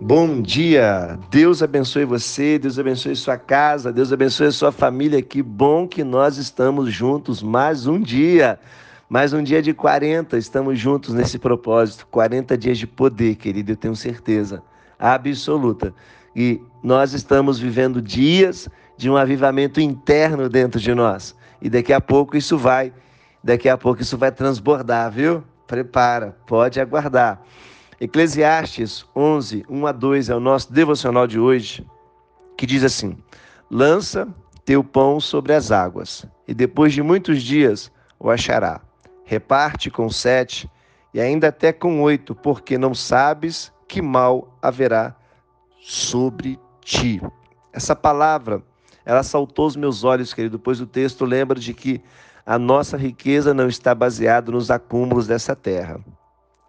Bom dia, Deus abençoe você, Deus abençoe sua casa, Deus abençoe sua família. Que bom que nós estamos juntos mais um dia, mais um dia de 40. Estamos juntos nesse propósito. 40 dias de poder, querido, eu tenho certeza absoluta. E nós estamos vivendo dias de um avivamento interno dentro de nós. E daqui a pouco isso vai, daqui a pouco isso vai transbordar, viu? Prepara, pode aguardar. Eclesiastes 11, 1 a 2 é o nosso devocional de hoje, que diz assim: Lança teu pão sobre as águas, e depois de muitos dias o achará. Reparte com sete, e ainda até com oito, porque não sabes que mal haverá sobre ti. Essa palavra, ela saltou os meus olhos, querido, pois o texto lembra de que a nossa riqueza não está baseada nos acúmulos dessa terra,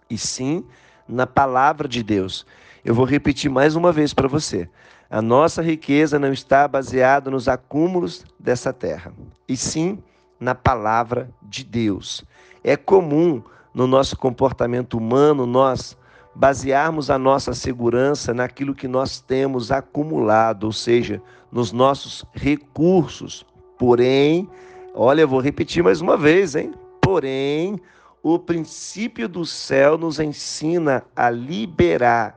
e sim na palavra de Deus. Eu vou repetir mais uma vez para você. A nossa riqueza não está baseada nos acúmulos dessa terra, e sim na palavra de Deus. É comum no nosso comportamento humano nós basearmos a nossa segurança naquilo que nós temos acumulado, ou seja, nos nossos recursos. Porém, olha, eu vou repetir mais uma vez, hein? Porém, o princípio do céu nos ensina a liberar.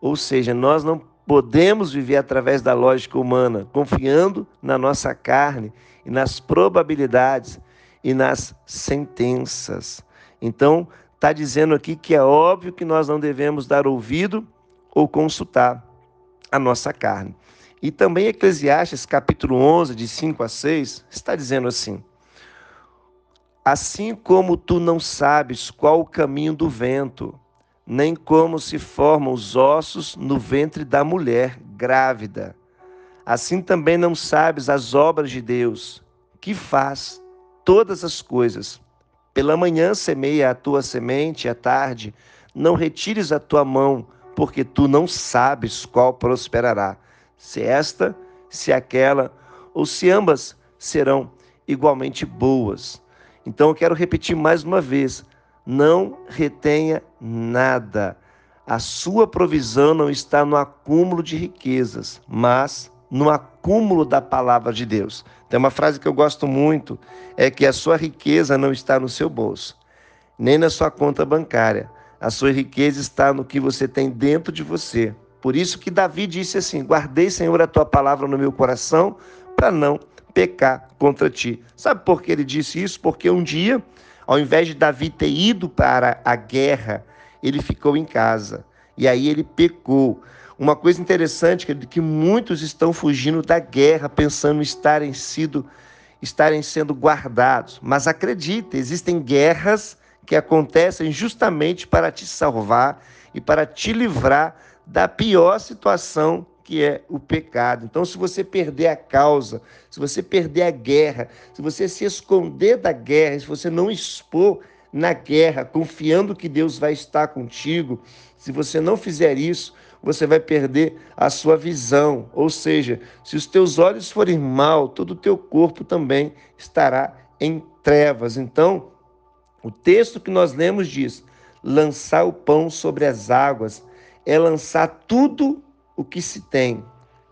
Ou seja, nós não podemos viver através da lógica humana, confiando na nossa carne e nas probabilidades e nas sentenças. Então, está dizendo aqui que é óbvio que nós não devemos dar ouvido ou consultar a nossa carne. E também Eclesiastes capítulo 11, de 5 a 6, está dizendo assim: Assim como tu não sabes qual o caminho do vento, nem como se formam os ossos no ventre da mulher grávida, assim também não sabes as obras de Deus, que faz todas as coisas. Pela manhã semeia a tua semente, à tarde não retires a tua mão, porque tu não sabes qual prosperará, se esta, se aquela, ou se ambas serão igualmente boas. Então eu quero repetir mais uma vez: não retenha nada. A sua provisão não está no acúmulo de riquezas, mas no acúmulo da palavra de Deus. Tem uma frase que eu gosto muito, é que a sua riqueza não está no seu bolso, nem na sua conta bancária. A sua riqueza está no que você tem dentro de você. Por isso que Davi disse assim: Guardei, Senhor, a tua palavra no meu coração, para não pecar contra ti. Sabe por que ele disse isso? Porque um dia, ao invés de Davi ter ido para a guerra, ele ficou em casa. E aí ele pecou. Uma coisa interessante que muitos estão fugindo da guerra, pensando em estarem, sido, estarem sendo guardados. Mas acredite, existem guerras que acontecem justamente para te salvar e para te livrar da pior situação que é o pecado. Então, se você perder a causa, se você perder a guerra, se você se esconder da guerra, se você não expor na guerra, confiando que Deus vai estar contigo, se você não fizer isso, você vai perder a sua visão. Ou seja, se os teus olhos forem mal, todo o teu corpo também estará em trevas. Então, o texto que nós lemos diz: lançar o pão sobre as águas é lançar tudo o que se tem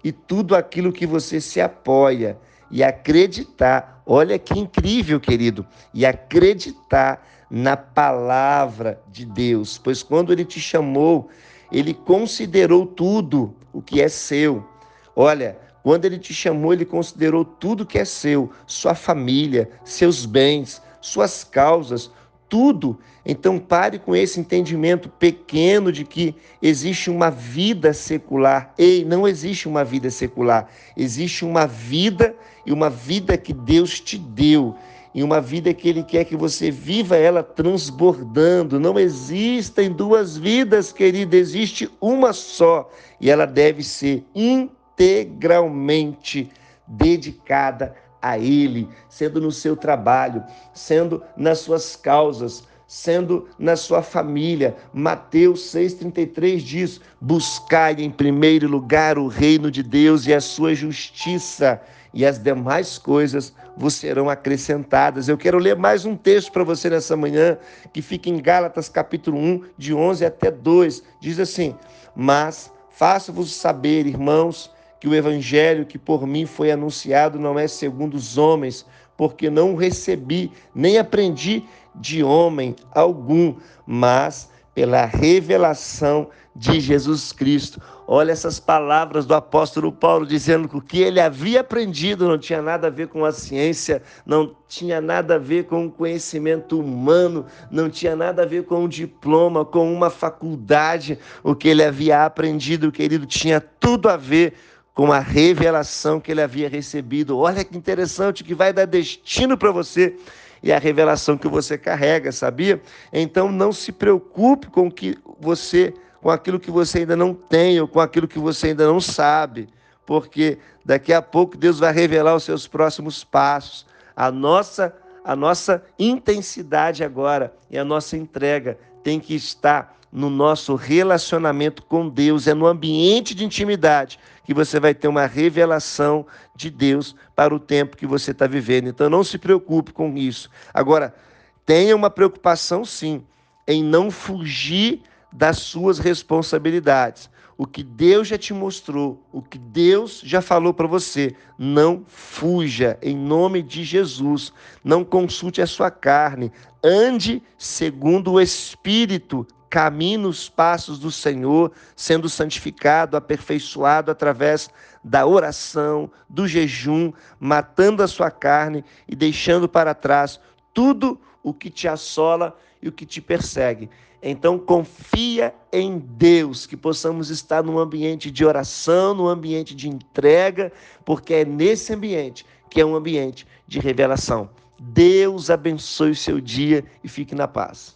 e tudo aquilo que você se apoia e acreditar. Olha que incrível, querido, e acreditar na palavra de Deus, pois quando ele te chamou, ele considerou tudo o que é seu. Olha, quando ele te chamou, ele considerou tudo que é seu, sua família, seus bens, suas causas, tudo. Então pare com esse entendimento pequeno de que existe uma vida secular. Ei, não existe uma vida secular. Existe uma vida e uma vida que Deus te deu. E uma vida que Ele quer que você viva ela transbordando. Não existem duas vidas, querida, existe uma só. E ela deve ser integralmente dedicada a Ele, sendo no seu trabalho, sendo nas suas causas, sendo na sua família. Mateus 6,33 diz: Buscai em primeiro lugar o reino de Deus e a sua justiça, e as demais coisas vos serão acrescentadas. Eu quero ler mais um texto para você nessa manhã, que fica em Gálatas capítulo 1, de 11 até 2. Diz assim: Mas Faço-vos saber, irmãos, que o evangelho que por mim foi anunciado não é segundo os homens, porque não recebi nem aprendi de homem algum, mas pela revelação de Jesus Cristo. Olha essas palavras do apóstolo Paulo dizendo que o que ele havia aprendido não tinha nada a ver com a ciência, não tinha nada a ver com o conhecimento humano, não tinha nada a ver com um diploma, com uma faculdade. O que ele havia aprendido, querido, tinha tudo a ver com a revelação que ele havia recebido. Olha que interessante, que vai dar destino para você e a revelação que você carrega, sabia? Então não se preocupe com que você com aquilo que você ainda não tem ou com aquilo que você ainda não sabe, porque daqui a pouco Deus vai revelar os seus próximos passos. A nossa a nossa intensidade agora e a nossa entrega tem que estar no nosso relacionamento com Deus, é no ambiente de intimidade que você vai ter uma revelação de Deus para o tempo que você está vivendo. Então não se preocupe com isso. Agora, tenha uma preocupação sim em não fugir das suas responsabilidades. O que Deus já te mostrou, o que Deus já falou para você, não fuja em nome de Jesus. Não consulte a sua carne, ande segundo o Espírito caminhe nos passos do Senhor, sendo santificado, aperfeiçoado através da oração, do jejum, matando a sua carne e deixando para trás tudo o que te assola e o que te persegue. Então confia em Deus, que possamos estar num ambiente de oração, num ambiente de entrega, porque é nesse ambiente que é um ambiente de revelação. Deus abençoe o seu dia e fique na paz.